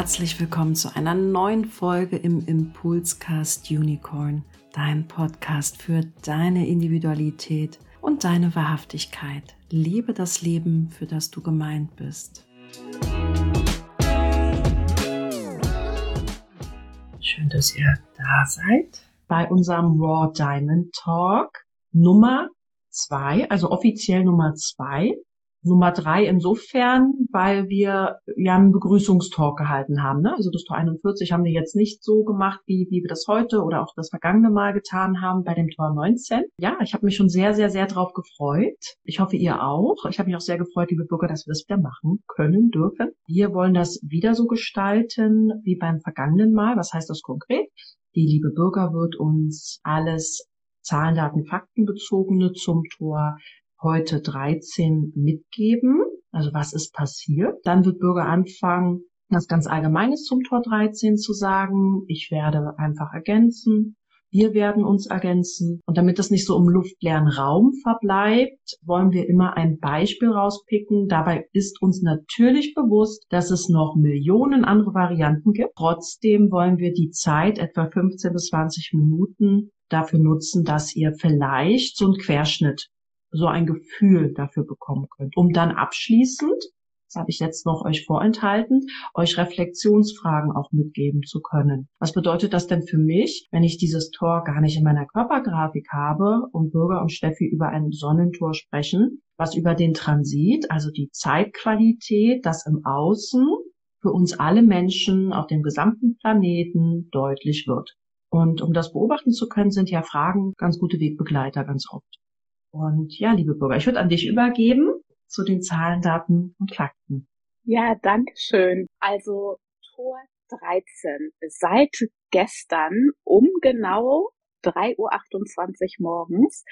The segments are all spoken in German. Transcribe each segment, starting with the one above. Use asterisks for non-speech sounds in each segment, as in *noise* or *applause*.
herzlich willkommen zu einer neuen Folge im Impulscast Unicorn, dein Podcast für deine Individualität und deine Wahrhaftigkeit. Liebe das Leben, für das du gemeint bist. Schön, dass ihr da seid bei unserem Raw Diamond Talk Nummer zwei, also offiziell Nummer zwei. Nummer drei insofern, weil wir ja einen Begrüßungstalk gehalten haben. Ne? Also das Tor 41 haben wir jetzt nicht so gemacht, wie, wie wir das heute oder auch das vergangene Mal getan haben bei dem Tor 19. Ja, ich habe mich schon sehr, sehr, sehr drauf gefreut. Ich hoffe, ihr auch. Ich habe mich auch sehr gefreut, liebe Bürger, dass wir das wieder machen können, dürfen. Wir wollen das wieder so gestalten wie beim vergangenen Mal. Was heißt das konkret? Die liebe Bürger wird uns alles Zahlen, Daten, Fakten bezogene zum Tor heute 13 mitgeben. Also was ist passiert? Dann wird Bürger anfangen, das ganz Allgemeines zum Tor 13 zu sagen. Ich werde einfach ergänzen. Wir werden uns ergänzen. Und damit das nicht so im luftleeren Raum verbleibt, wollen wir immer ein Beispiel rauspicken. Dabei ist uns natürlich bewusst, dass es noch Millionen andere Varianten gibt. Trotzdem wollen wir die Zeit, etwa 15 bis 20 Minuten, dafür nutzen, dass ihr vielleicht so einen Querschnitt so ein Gefühl dafür bekommen könnt, um dann abschließend, das habe ich jetzt noch euch vorenthalten, euch Reflexionsfragen auch mitgeben zu können. Was bedeutet das denn für mich, wenn ich dieses Tor gar nicht in meiner Körpergrafik habe und Bürger und Steffi über ein Sonnentor sprechen, was über den Transit, also die Zeitqualität, das im Außen für uns alle Menschen auf dem gesamten Planeten deutlich wird. Und um das beobachten zu können, sind ja Fragen ganz gute Wegbegleiter ganz oft. Und ja, liebe Bürger, ich würde an dich übergeben zu den Zahlen, Daten und Fakten. Ja, danke schön. Also Tor 13. Seit gestern um genau 3.28 Uhr morgens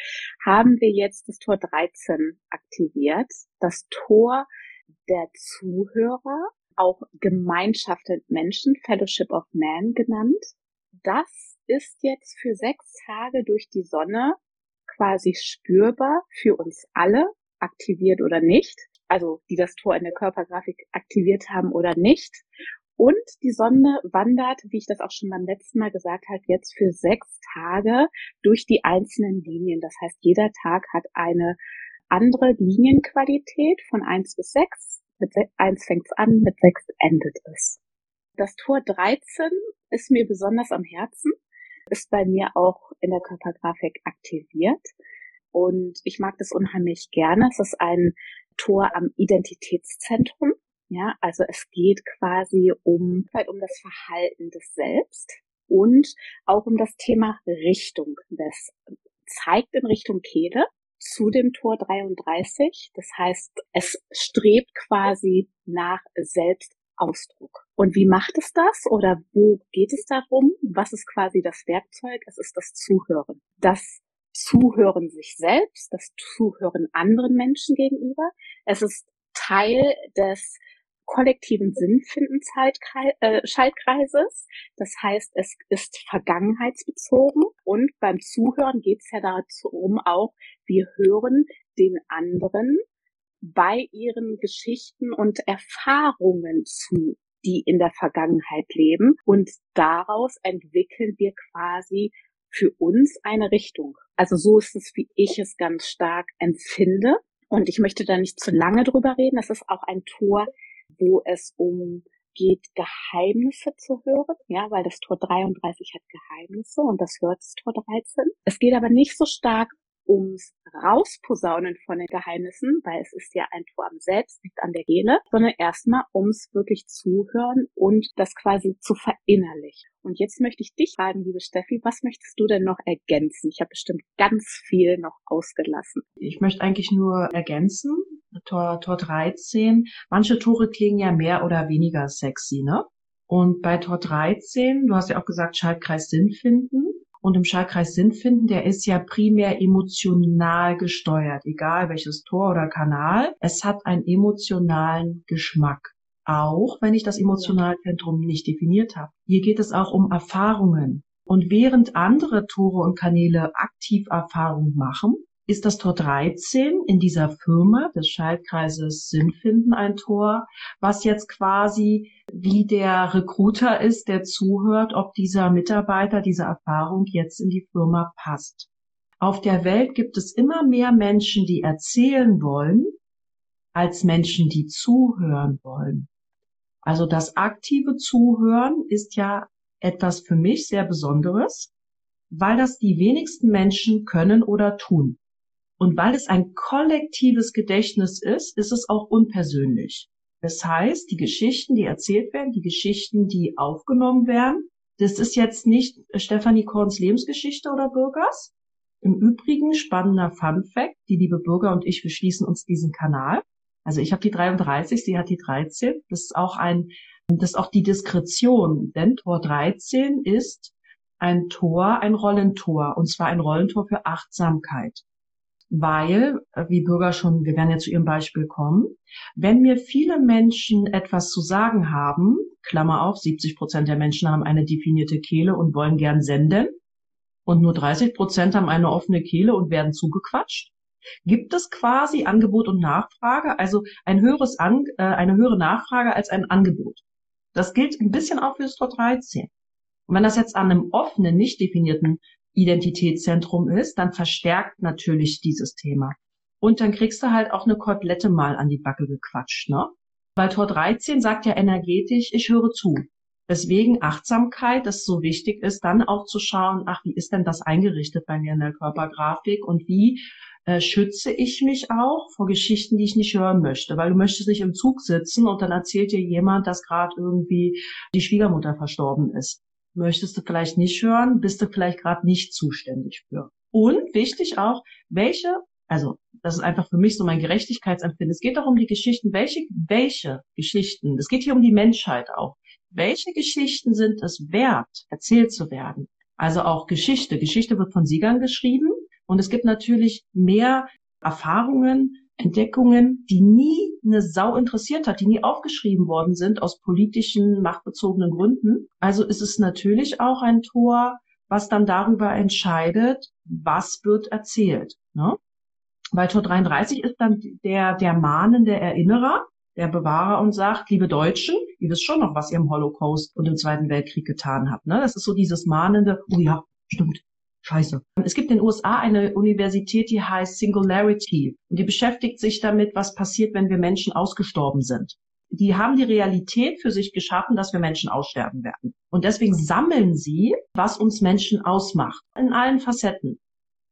haben wir jetzt das Tor 13 aktiviert. Das Tor der Zuhörer, auch Gemeinschaft mit Menschen, Fellowship of Man genannt. Das ist jetzt für sechs Tage durch die Sonne quasi spürbar für uns alle, aktiviert oder nicht, also die das Tor in der Körpergrafik aktiviert haben oder nicht. Und die Sonne wandert, wie ich das auch schon beim letzten Mal gesagt habe, jetzt für sechs Tage durch die einzelnen Linien. Das heißt, jeder Tag hat eine andere Linienqualität von eins bis sechs. Mit eins fängt es an, mit sechs endet es. Das Tor 13 ist mir besonders am Herzen, ist bei mir auch in der Körpergrafik aktiviert. Und ich mag das unheimlich gerne. Es ist ein Tor am Identitätszentrum. Ja, also es geht quasi um, halt um das Verhalten des Selbst und auch um das Thema Richtung. Das zeigt in Richtung Kehle zu dem Tor 33. Das heißt, es strebt quasi nach Selbstausdruck. Und wie macht es das oder wo geht es darum? Was ist quasi das Werkzeug? Es ist das Zuhören. Das Zuhören sich selbst, das Zuhören anderen Menschen gegenüber. Es ist Teil des kollektiven Sinnfinden-Schaltkreises. Das heißt, es ist vergangenheitsbezogen und beim Zuhören geht es ja darum auch, wir hören den anderen bei ihren Geschichten und Erfahrungen zu die in der Vergangenheit leben. Und daraus entwickeln wir quasi für uns eine Richtung. Also so ist es, wie ich es ganz stark empfinde. Und ich möchte da nicht zu lange drüber reden. Es ist auch ein Tor, wo es um geht, Geheimnisse zu hören, ja, weil das Tor 33 hat Geheimnisse und das hört das Tor 13. Es geht aber nicht so stark ums Rausposaunen von den Geheimnissen, weil es ist ja ein Tor am Selbst, nicht an der Gene, sondern erstmal ums wirklich zuhören und das quasi zu verinnerlichen. Und jetzt möchte ich dich fragen, liebe Steffi, was möchtest du denn noch ergänzen? Ich habe bestimmt ganz viel noch ausgelassen. Ich möchte eigentlich nur ergänzen, Tor, Tor 13. Manche Tore klingen ja mehr oder weniger sexy, ne? Und bei Tor 13, du hast ja auch gesagt, Schaltkreis Sinn finden und im Schaltkreis Sinn finden, der ist ja primär emotional gesteuert, egal welches Tor oder Kanal. Es hat einen emotionalen Geschmack. Auch wenn ich das Emotionalzentrum nicht definiert habe. Hier geht es auch um Erfahrungen. Und während andere Tore und Kanäle aktiv Erfahrungen machen, ist das Tor 13 in dieser Firma des Schaltkreises Sinnfinden ein Tor, was jetzt quasi wie der Recruiter ist, der zuhört, ob dieser Mitarbeiter, diese Erfahrung jetzt in die Firma passt. Auf der Welt gibt es immer mehr Menschen, die erzählen wollen, als Menschen, die zuhören wollen. Also das aktive Zuhören ist ja etwas für mich sehr Besonderes, weil das die wenigsten Menschen können oder tun. Und weil es ein kollektives Gedächtnis ist, ist es auch unpersönlich. Das heißt, die Geschichten, die erzählt werden, die Geschichten, die aufgenommen werden, das ist jetzt nicht Stefanie Korns Lebensgeschichte oder Bürgers. Im Übrigen spannender Fun Fact, die liebe Bürger und ich, wir schließen uns diesen Kanal. Also ich habe die 33, sie hat die 13. Das ist auch ein, das ist auch die Diskretion, denn Tor 13 ist ein Tor, ein Rollentor, und zwar ein Rollentor für Achtsamkeit weil, äh, wie Bürger schon, wir werden ja zu Ihrem Beispiel kommen, wenn mir viele Menschen etwas zu sagen haben, Klammer auf, 70 Prozent der Menschen haben eine definierte Kehle und wollen gern senden und nur 30 Prozent haben eine offene Kehle und werden zugequatscht, gibt es quasi Angebot und Nachfrage, also ein höheres An äh, eine höhere Nachfrage als ein Angebot. Das gilt ein bisschen auch für das Tor 13. Und wenn das jetzt an einem offenen, nicht definierten Identitätszentrum ist, dann verstärkt natürlich dieses Thema. Und dann kriegst du halt auch eine Kotelette mal an die Backe gequatscht, ne? Weil Tor 13 sagt ja energetisch, ich höre zu. Deswegen Achtsamkeit, das so wichtig ist, dann auch zu schauen, ach, wie ist denn das eingerichtet bei mir in der Körpergrafik und wie äh, schütze ich mich auch vor Geschichten, die ich nicht hören möchte, weil du möchtest nicht im Zug sitzen und dann erzählt dir jemand, dass gerade irgendwie die Schwiegermutter verstorben ist möchtest du vielleicht nicht hören, bist du vielleicht gerade nicht zuständig für. Und wichtig auch, welche, also das ist einfach für mich so mein Gerechtigkeitsempfinden. Es geht auch um die Geschichten, welche, welche Geschichten, es geht hier um die Menschheit auch. Welche Geschichten sind es wert, erzählt zu werden? Also auch Geschichte. Geschichte wird von Siegern geschrieben und es gibt natürlich mehr Erfahrungen, Entdeckungen, die nie eine Sau interessiert hat, die nie aufgeschrieben worden sind aus politischen, machtbezogenen Gründen. Also ist es natürlich auch ein Tor, was dann darüber entscheidet, was wird erzählt. Ne? Weil Tor 33 ist dann der, der mahnende Erinnerer, der Bewahrer und sagt, liebe Deutschen, ihr wisst schon noch, was ihr im Holocaust und im Zweiten Weltkrieg getan habt. Ne? Das ist so dieses mahnende, oh ja, stimmt, Scheiße. Es gibt in den USA eine Universität, die heißt Singularity und die beschäftigt sich damit, was passiert, wenn wir Menschen ausgestorben sind. Die haben die Realität für sich geschaffen, dass wir Menschen aussterben werden. Und deswegen sammeln sie, was uns Menschen ausmacht, in allen Facetten.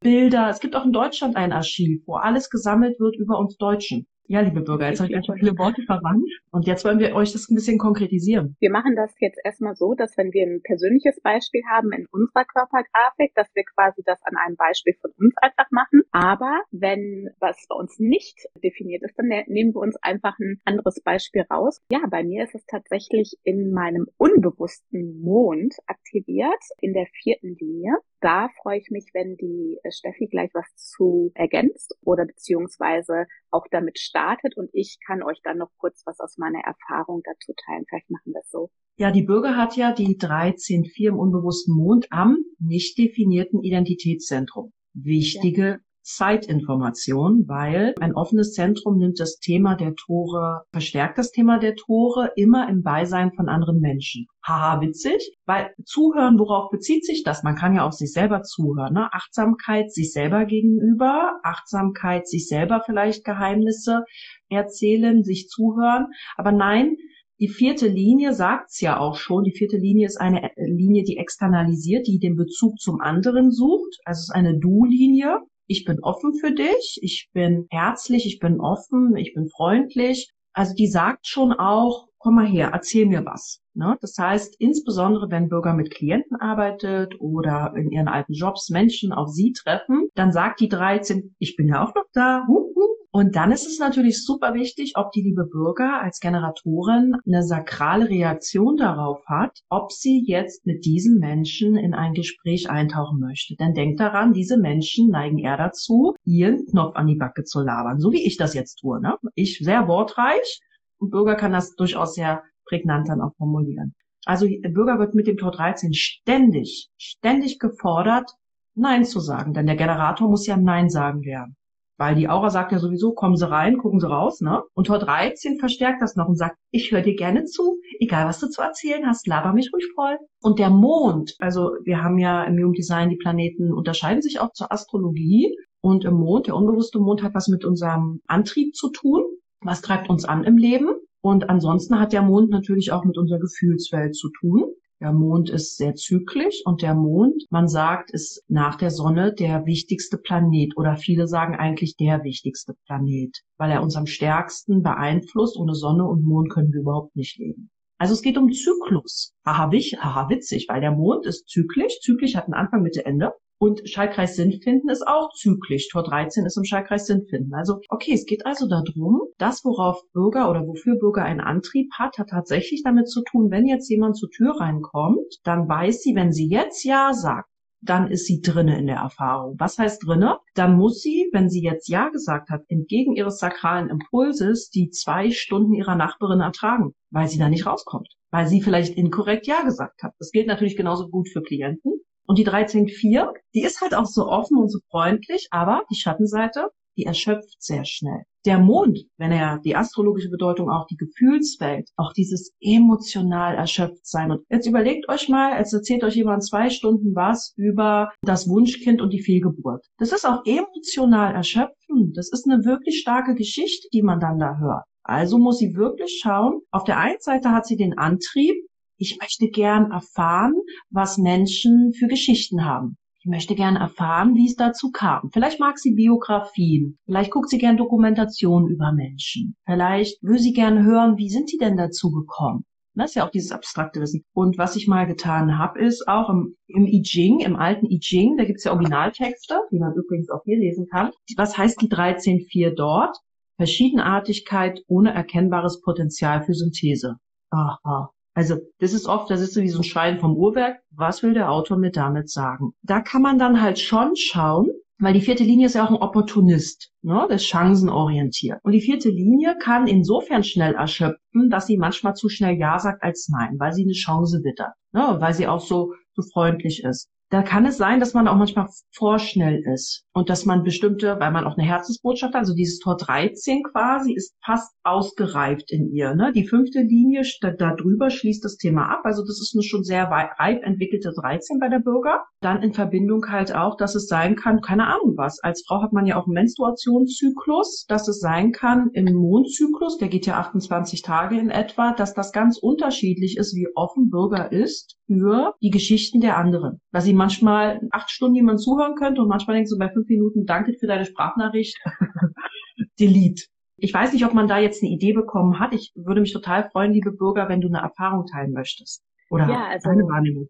Bilder, es gibt auch in Deutschland ein Archiv, wo alles gesammelt wird über uns Deutschen. Ja, liebe Bürger, jetzt habe ich einfach viele Worte verwandt und jetzt wollen wir euch das ein bisschen konkretisieren. Wir machen das jetzt erstmal so, dass wenn wir ein persönliches Beispiel haben in unserer Körpergrafik, dass wir quasi das an einem Beispiel von uns einfach machen. Aber wenn was bei uns nicht definiert ist, dann ne-, nehmen wir uns einfach ein anderes Beispiel raus. Ja, bei mir ist es tatsächlich in meinem unbewussten Mond aktiviert, in der vierten Linie da freue ich mich, wenn die äh, Steffi gleich was zu ergänzt oder beziehungsweise auch damit startet und ich kann euch dann noch kurz was aus meiner Erfahrung dazu teilen. Vielleicht machen wir es so. Ja, die Bürger hat ja die 13.4 im unbewussten Mond am nicht definierten Identitätszentrum. Wichtige ja. Zeitinformation, weil ein offenes Zentrum nimmt das Thema der Tore, verstärkt das Thema der Tore immer im Beisein von anderen Menschen. Haha, witzig, weil zuhören, worauf bezieht sich das? Man kann ja auch sich selber zuhören. Ne? Achtsamkeit sich selber gegenüber, Achtsamkeit sich selber vielleicht Geheimnisse erzählen, sich zuhören. Aber nein, die vierte Linie sagt's ja auch schon. Die vierte Linie ist eine Linie, die externalisiert, die den Bezug zum anderen sucht. Also es ist eine Du-Linie ich bin offen für dich, ich bin herzlich, ich bin offen, ich bin freundlich. Also die sagt schon auch, komm mal her, erzähl mir was. Ne? Das heißt, insbesondere wenn Bürger mit Klienten arbeitet oder in ihren alten Jobs Menschen auf sie treffen, dann sagt die 13, ich bin ja auch noch da, huh, huh, und dann ist es natürlich super wichtig, ob die liebe Bürger als Generatorin eine sakrale Reaktion darauf hat, ob sie jetzt mit diesen Menschen in ein Gespräch eintauchen möchte. Denn denkt daran, diese Menschen neigen eher dazu, ihren Knopf an die Backe zu labern, so wie ich das jetzt tue. Ne? Ich sehr wortreich und Bürger kann das durchaus sehr prägnant dann auch formulieren. Also Bürger wird mit dem Tor 13 ständig, ständig gefordert, Nein zu sagen, denn der Generator muss ja Nein sagen lernen. Weil die Aura sagt ja sowieso, kommen Sie rein, gucken Sie raus, ne? Und Tor 13 verstärkt das noch und sagt, ich höre dir gerne zu, egal was du zu erzählen hast, laber mich ruhig voll. Und der Mond, also wir haben ja im Human Design, die Planeten unterscheiden sich auch zur Astrologie. Und im Mond, der unbewusste Mond hat was mit unserem Antrieb zu tun. Was treibt uns an im Leben? Und ansonsten hat der Mond natürlich auch mit unserer Gefühlswelt zu tun. Der Mond ist sehr zyklisch und der Mond, man sagt, ist nach der Sonne der wichtigste Planet oder viele sagen eigentlich der wichtigste Planet, weil er uns am stärksten beeinflusst. Ohne Sonne und Mond können wir überhaupt nicht leben. Also es geht um Zyklus. Haha, witzig, weil der Mond ist zyklisch. Zyklisch hat einen Anfang, Mitte, Ende. Und Schaltkreis Sinnfinden ist auch zyklisch. Tor 13 ist im Schaltkreis Sinnfinden. Also, okay, es geht also darum, das, worauf Bürger oder wofür Bürger einen Antrieb hat, hat tatsächlich damit zu tun, wenn jetzt jemand zur Tür reinkommt, dann weiß sie, wenn sie jetzt Ja sagt, dann ist sie drinne in der Erfahrung. Was heißt drinne? Dann muss sie, wenn sie jetzt Ja gesagt hat, entgegen ihres sakralen Impulses die zwei Stunden ihrer Nachbarin ertragen, weil sie da nicht rauskommt, weil sie vielleicht inkorrekt Ja gesagt hat. Das gilt natürlich genauso gut für Klienten. Und die 13.4, die ist halt auch so offen und so freundlich, aber die Schattenseite, die erschöpft sehr schnell. Der Mond, wenn er die astrologische Bedeutung auch die Gefühlswelt, auch dieses emotional erschöpft sein. Und jetzt überlegt euch mal, als erzählt euch jemand zwei Stunden was über das Wunschkind und die Fehlgeburt. Das ist auch emotional erschöpfend. Das ist eine wirklich starke Geschichte, die man dann da hört. Also muss sie wirklich schauen. Auf der einen Seite hat sie den Antrieb, ich möchte gern erfahren, was Menschen für Geschichten haben. Ich möchte gern erfahren, wie es dazu kam. Vielleicht mag sie Biografien. Vielleicht guckt sie gern Dokumentationen über Menschen. Vielleicht will sie gern hören, wie sind die denn dazu gekommen? Das ist ja auch dieses abstrakte Wissen. Und was ich mal getan habe, ist auch im, im I Ching, im alten I Ching, da gibt's ja Originaltexte, die man übrigens auch hier lesen kann. Was heißt die 13.4 dort? Verschiedenartigkeit ohne erkennbares Potenzial für Synthese. Aha. Also das ist oft, da sitzt du wie so ein Schwein vom Uhrwerk. Was will der Autor mir damit sagen? Da kann man dann halt schon schauen, weil die vierte Linie ist ja auch ein Opportunist, ne? das ist chancenorientiert. Und die vierte Linie kann insofern schnell erschöpfen, dass sie manchmal zu schnell Ja sagt als Nein, weil sie eine Chance wittert, ne? weil sie auch so, so freundlich ist da kann es sein, dass man auch manchmal vorschnell ist und dass man bestimmte, weil man auch eine Herzensbotschaft hat, also dieses Tor 13 quasi ist fast ausgereift in ihr. Ne? Die fünfte Linie da, da drüber schließt das Thema ab. Also das ist eine schon sehr reif entwickelte 13 bei der Bürger. Dann in Verbindung halt auch, dass es sein kann, keine Ahnung was. Als Frau hat man ja auch einen Menstruationszyklus, dass es sein kann im Mondzyklus, der geht ja 28 Tage in etwa, dass das ganz unterschiedlich ist, wie offen Bürger ist für die Geschichten der anderen. Dass sie manchmal acht Stunden jemand zuhören könnte und manchmal denkst du bei fünf Minuten, danke für deine Sprachnachricht, *laughs* delete. Ich weiß nicht, ob man da jetzt eine Idee bekommen hat. Ich würde mich total freuen, liebe Bürger, wenn du eine Erfahrung teilen möchtest. Oder ja, also, eine Wahrnehmung.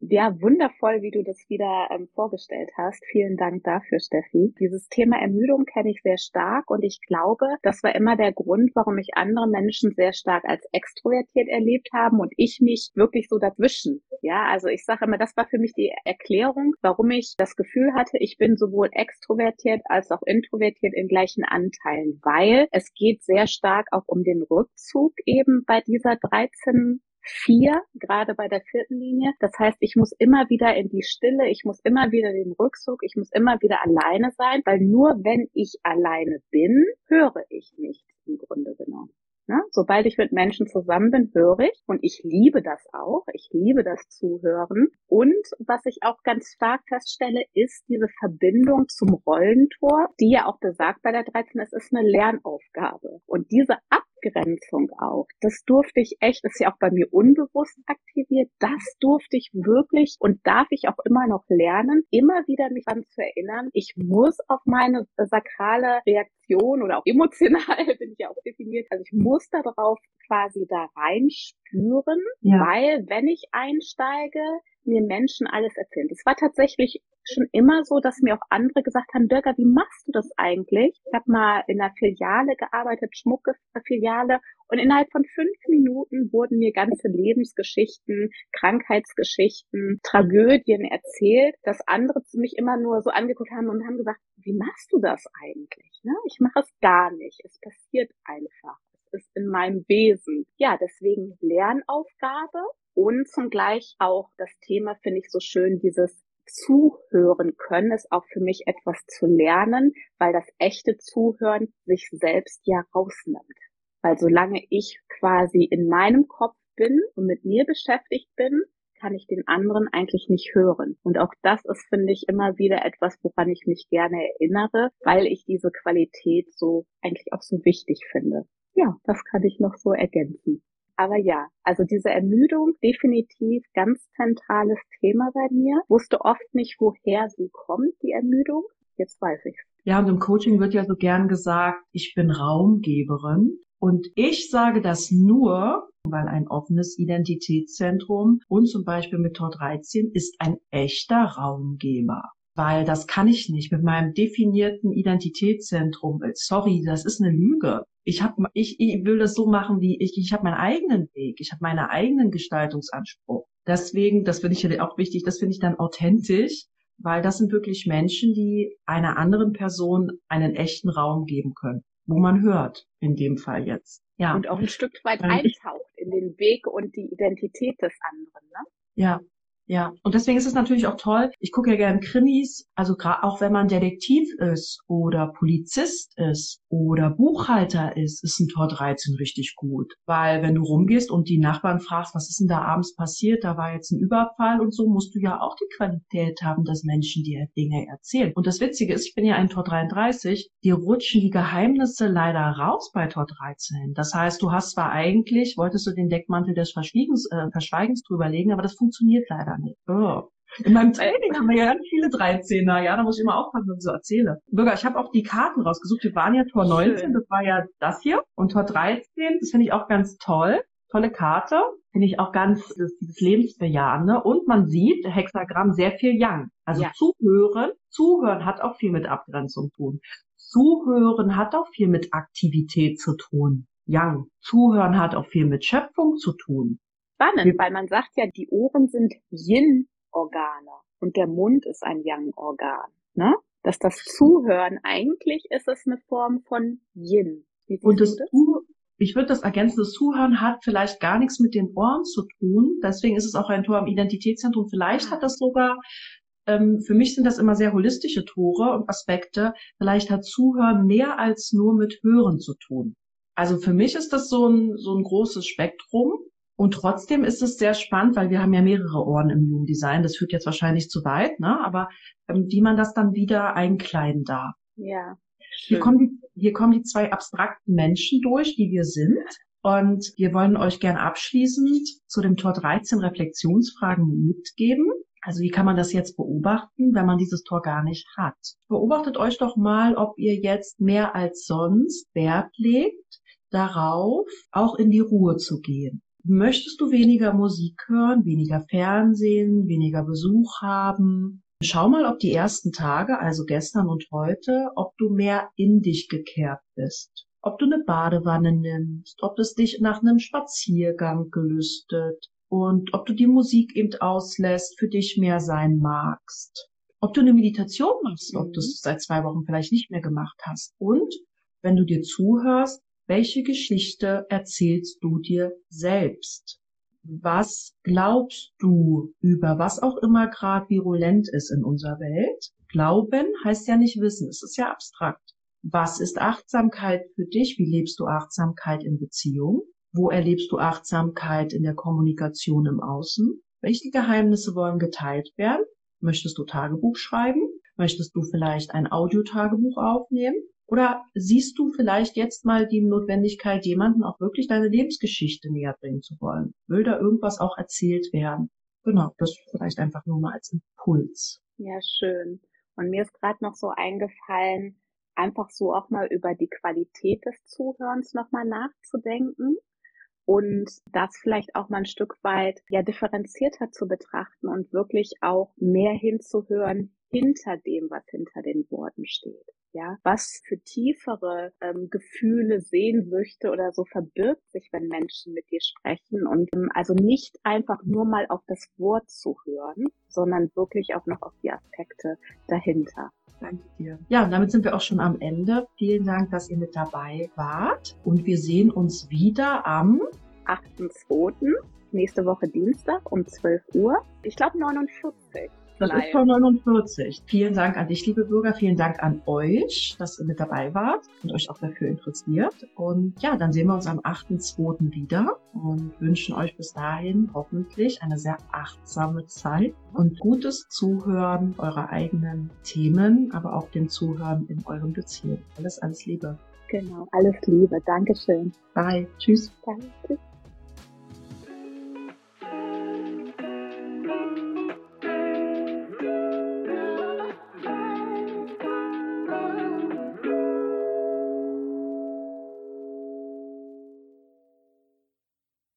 Ja, wundervoll, wie du das wieder ähm, vorgestellt hast. Vielen Dank dafür, Steffi. Dieses Thema Ermüdung kenne ich sehr stark und ich glaube, das war immer der Grund, warum mich andere Menschen sehr stark als extrovertiert erlebt haben und ich mich wirklich so dazwischen. Ja, also ich sage immer, das war für mich die Erklärung, warum ich das Gefühl hatte, ich bin sowohl extrovertiert als auch introvertiert in gleichen Anteilen, weil es geht sehr stark auch um den Rückzug eben bei dieser 13 vier, gerade bei der vierten Linie. Das heißt, ich muss immer wieder in die Stille, ich muss immer wieder den Rückzug, ich muss immer wieder alleine sein, weil nur wenn ich alleine bin, höre ich nichts im Grunde genommen. Ne? Sobald ich mit Menschen zusammen bin, höre ich und ich liebe das auch. Ich liebe das Zuhören. Und was ich auch ganz stark feststelle, ist diese Verbindung zum Rollentor, die ja auch besagt bei der 13, es ist eine Lernaufgabe. Und diese Abgrenzung auch, das durfte ich echt, ist ja auch bei mir unbewusst aktiviert, das durfte ich wirklich und darf ich auch immer noch lernen, immer wieder mich daran zu erinnern, ich muss auf meine sakrale Reaktion oder auch emotional *laughs* bin ich ja auch definiert, also ich muss muss darauf quasi da reinspüren, ja. weil wenn ich einsteige, mir Menschen alles erzählen. Das war tatsächlich schon immer so, dass mir auch andere gesagt haben, Birger, wie machst du das eigentlich? Ich habe mal in einer Filiale gearbeitet, Schmuckfiliale, und innerhalb von fünf Minuten wurden mir ganze Lebensgeschichten, Krankheitsgeschichten, Tragödien erzählt, dass andere mich immer nur so angeguckt haben und haben gesagt, wie machst du das eigentlich? Ne? Ich mache es gar nicht. Es passiert einfach ist in meinem Wesen. Ja, deswegen Lernaufgabe und zugleich auch das Thema finde ich so schön, dieses zuhören können, ist auch für mich etwas zu lernen, weil das echte Zuhören sich selbst ja rausnimmt. Weil solange ich quasi in meinem Kopf bin und mit mir beschäftigt bin, kann ich den anderen eigentlich nicht hören. Und auch das ist, finde ich, immer wieder etwas, woran ich mich gerne erinnere, weil ich diese Qualität so eigentlich auch so wichtig finde. Ja, das kann ich noch so ergänzen. Aber ja, also diese Ermüdung definitiv ganz zentrales Thema bei mir. Wusste oft nicht, woher sie kommt, die Ermüdung. Jetzt weiß ich. Ja, und im Coaching wird ja so gern gesagt, ich bin Raumgeberin. Und ich sage das nur, weil ein offenes Identitätszentrum und zum Beispiel mit Tor 13 ist ein echter Raumgeber. Weil das kann ich nicht mit meinem definierten Identitätszentrum. Sorry, das ist eine Lüge. Ich, hab, ich, ich will das so machen, wie ich. Ich habe meinen eigenen Weg. Ich habe meinen eigenen Gestaltungsanspruch. Deswegen, das finde ich auch wichtig, das finde ich dann authentisch, weil das sind wirklich Menschen, die einer anderen Person einen echten Raum geben können wo man hört, in dem Fall jetzt. Ja. Und auch ein Stück weit eintaucht in den Weg und die Identität des anderen, ne? Ja, ja, und deswegen ist es natürlich auch toll. Ich gucke ja gerne Krimis, also gerade auch wenn man Detektiv ist oder Polizist ist oder Buchhalter ist, ist ein Tor 13 richtig gut. Weil wenn du rumgehst und die Nachbarn fragst, was ist denn da abends passiert, da war jetzt ein Überfall und so, musst du ja auch die Qualität haben, dass Menschen dir Dinge erzählen. Und das Witzige ist, ich bin ja ein Tor 33, dir rutschen die Geheimnisse leider raus bei Tor 13. Das heißt, du hast zwar eigentlich, wolltest du den Deckmantel des Verschwiegens, äh, Verschweigens drüber legen, aber das funktioniert leider nicht. Oh. In meinem Training haben wir ja ganz viele 13er, ja, da muss ich immer aufpassen, was ich so erzähle. Bürger, ich habe auch die Karten rausgesucht. Wir waren ja Tor 19, Schön. das war ja das hier. Und Tor 13, das finde ich auch ganz toll. Tolle Karte. Finde ich auch ganz das, dieses Lebensbejahende. Und man sieht, Hexagramm sehr viel Yang. Also ja. zuhören. Zuhören hat auch viel mit Abgrenzung zu tun. Zuhören hat auch viel mit Aktivität zu tun. Yang. Zuhören hat auch viel mit Schöpfung zu tun spannend, weil man sagt ja, die Ohren sind Yin-Organe und der Mund ist ein Yang-Organ. Ne? Dass das Zuhören eigentlich ist es eine Form von Yin. Und das, das? ich würde das ergänzen, das Zuhören hat vielleicht gar nichts mit den Ohren zu tun. Deswegen ist es auch ein Tor am Identitätszentrum. Vielleicht hat das sogar, ähm, für mich sind das immer sehr holistische Tore und Aspekte. Vielleicht hat Zuhören mehr als nur mit Hören zu tun. Also für mich ist das so ein, so ein großes Spektrum. Und trotzdem ist es sehr spannend, weil wir haben ja mehrere Ohren im Human Design. Das führt jetzt wahrscheinlich zu weit, ne? Aber ähm, wie man das dann wieder einkleiden darf. Ja. Hier kommen, die, hier kommen die zwei abstrakten Menschen durch, die wir sind. Und wir wollen euch gern abschließend zu dem Tor 13 Reflexionsfragen mitgeben. Also wie kann man das jetzt beobachten, wenn man dieses Tor gar nicht hat? Beobachtet euch doch mal, ob ihr jetzt mehr als sonst Wert legt darauf, auch in die Ruhe zu gehen. Möchtest du weniger Musik hören, weniger Fernsehen, weniger Besuch haben? Schau mal, ob die ersten Tage, also gestern und heute, ob du mehr in dich gekehrt bist. Ob du eine Badewanne nimmst, ob es dich nach einem Spaziergang gelüstet und ob du die Musik eben auslässt, für dich mehr sein magst. Ob du eine Meditation machst, ob du es mhm. seit zwei Wochen vielleicht nicht mehr gemacht hast. Und wenn du dir zuhörst, welche Geschichte erzählst du dir selbst? Was glaubst du über was auch immer gerade virulent ist in unserer Welt? Glauben heißt ja nicht wissen, es ist ja abstrakt. Was ist Achtsamkeit für dich? Wie lebst du Achtsamkeit in Beziehung? Wo erlebst du Achtsamkeit in der Kommunikation im Außen? Welche Geheimnisse wollen geteilt werden? Möchtest du Tagebuch schreiben? Möchtest du vielleicht ein Audiotagebuch aufnehmen? Oder siehst du vielleicht jetzt mal die Notwendigkeit, jemanden auch wirklich deine Lebensgeschichte näher bringen zu wollen? Will da irgendwas auch erzählt werden? Genau, das vielleicht einfach nur mal als Impuls. Ja, schön. Und mir ist gerade noch so eingefallen, einfach so auch mal über die Qualität des Zuhörens nochmal nachzudenken und das vielleicht auch mal ein Stück weit ja differenzierter zu betrachten und wirklich auch mehr hinzuhören hinter dem, was hinter den Worten steht ja, was für tiefere ähm, Gefühle, Sehnsüchte oder so verbirgt sich, wenn Menschen mit dir sprechen und ähm, also nicht einfach nur mal auf das Wort zu hören, sondern wirklich auch noch auf die Aspekte dahinter. Danke dir. Ja, und damit sind wir auch schon am Ende. Vielen Dank, dass ihr mit dabei wart und wir sehen uns wieder am 8.2. nächste Woche Dienstag um 12 Uhr. Ich glaube 49. Das ist Tor 49. Vielen Dank an dich, liebe Bürger. Vielen Dank an euch, dass ihr mit dabei wart und euch auch dafür interessiert. Und ja, dann sehen wir uns am 8.2. wieder und wünschen euch bis dahin hoffentlich eine sehr achtsame Zeit und gutes Zuhören eurer eigenen Themen, aber auch dem Zuhören in euren Beziehungen. Alles, alles Liebe. Genau, alles Liebe. Dankeschön. Bye. Tschüss. Danke. Tschüss.